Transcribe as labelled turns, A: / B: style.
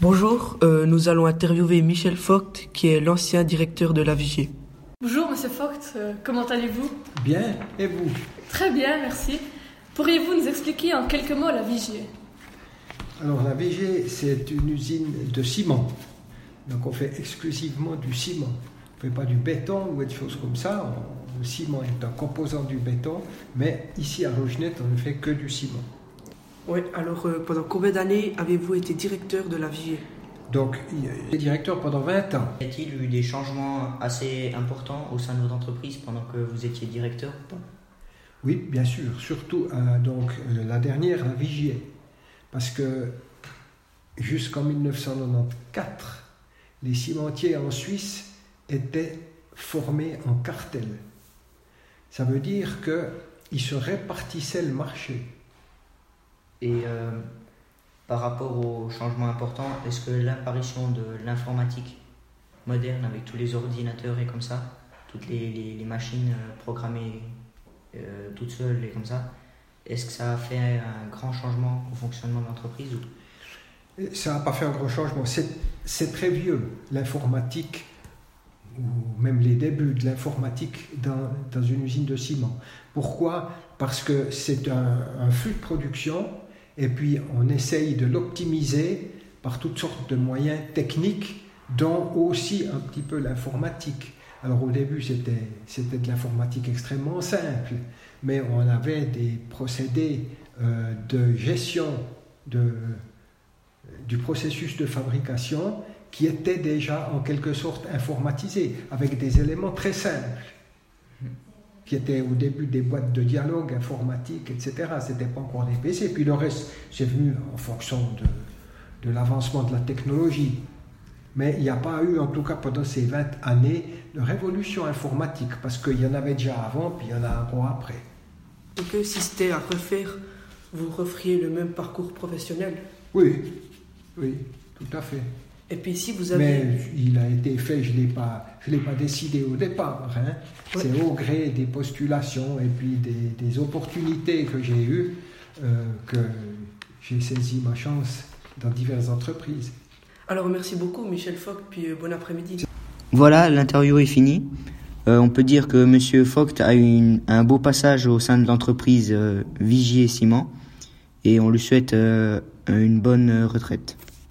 A: Bonjour, euh, nous allons interviewer Michel Vogt, qui est l'ancien directeur de la Vigier.
B: Bonjour Monsieur Vogt, euh, comment allez-vous?
C: Bien, et vous?
B: Très bien, merci. Pourriez-vous nous expliquer en quelques mots la Vigier?
C: Alors la VG, c'est une usine de ciment. Donc on fait exclusivement du ciment. On ne fait pas du béton ou des choses comme ça. Le ciment est un composant du béton, mais ici à Rogenette, on ne fait que du ciment.
A: Oui, alors euh, pendant combien d'années avez-vous été directeur de la Vigier
C: Donc il directeur pendant 20 ans.
D: Y a-t-il eu des changements assez importants au sein de votre entreprise pendant que vous étiez directeur ou pas?
C: Oui, bien sûr, surtout euh, donc euh, la dernière, la Vigier. Parce que jusqu'en 1994, les cimentiers en Suisse étaient formés en cartel. Ça veut dire qu'ils se répartissaient le marché.
D: Et euh, par rapport aux changements importants, est-ce que l'apparition de l'informatique moderne avec tous les ordinateurs et comme ça, toutes les, machines euh, programmées euh, toutes seules et comme ça, est-ce que ça a fait un grand changement au fonctionnement de l'entreprise ou?
C: Ça n'a pas fait un gros changement. C'est très vieux, l'informatique, ou même les débuts de l'informatique dans, une usine de ciment. Pourquoi? Parce que c'est un flux de production et puis on essaye de l'optimiser par toutes sortes de moyens techniques, dont aussi un petit peu l'informatique. Alors au début, c'était de l'informatique extrêmement simple, mais on avait des procédés euh, de gestion de, du processus de fabrication qui était déjà en quelque sorte informatisé, avec des éléments très simples, qui étaient au début des boîtes de dialogue informatique, etc. Ce n'était pas encore des PC. Puis le reste, c'est venu en fonction de, de l'avancement de la technologie. Mais il n'y a pas eu, en tout cas pendant ces 20 années, de révolution informatique, parce qu'il y en avait déjà avant, puis il y en a encore après.
A: Et que si c'était à refaire, vous referiez le même parcours professionnel?
C: Oui, oui, tout à fait.
A: Et puis si vous avez...
C: Mais il a été fait, je ne l'ai pas, je l'ai pas décidé au départ. hein.
A: Ouais.
C: C'est au gré des postulations et puis des, des opportunités que j'ai eues euh, que j'ai saisi ma chance dans diverses entreprises.
A: Alors merci beaucoup Michel Vogt, puis euh, bon après-midi.
D: Voilà, l'interview est finie. Euh, on peut dire que Monsieur Vogt a eu une- un beau passage au sein de l'entreprise euh, Vigier Ciment et on lui souhaite euh, une bonne retraite.